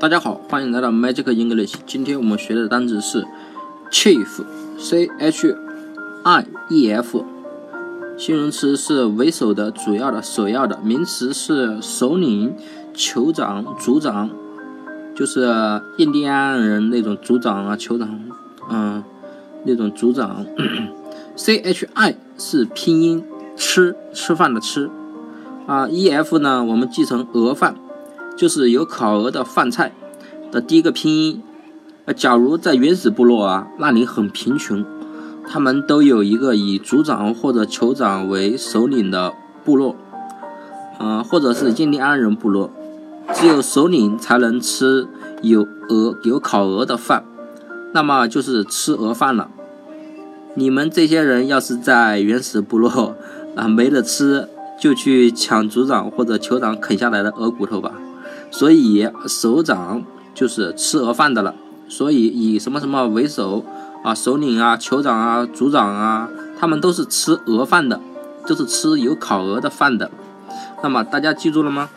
大家好，欢迎来到 Magic English。今天我们学的单词是 chief，c h i e f，形容词是为首的、主要的、首要的；名词是首领、酋长、族长，就是印第安人那种族长啊、酋长，嗯，那种族长。c h i 是拼音，吃吃饭的吃啊，e f 呢，我们记成鹅饭。就是有烤鹅的饭菜的第一个拼音。呃，假如在原始部落啊，那里很贫穷，他们都有一个以族长或者酋长为首领的部落，呃，或者是印第安人部落，只有首领才能吃有鹅有烤鹅的饭，那么就是吃鹅饭了。你们这些人要是在原始部落啊没得吃，就去抢族长或者酋长啃下来的鹅骨头吧。所以首长就是吃鹅饭的了。所以以什么什么为首啊，首领啊，酋长啊，族长啊，他们都是吃鹅饭的，都是吃有烤鹅的饭的。那么大家记住了吗？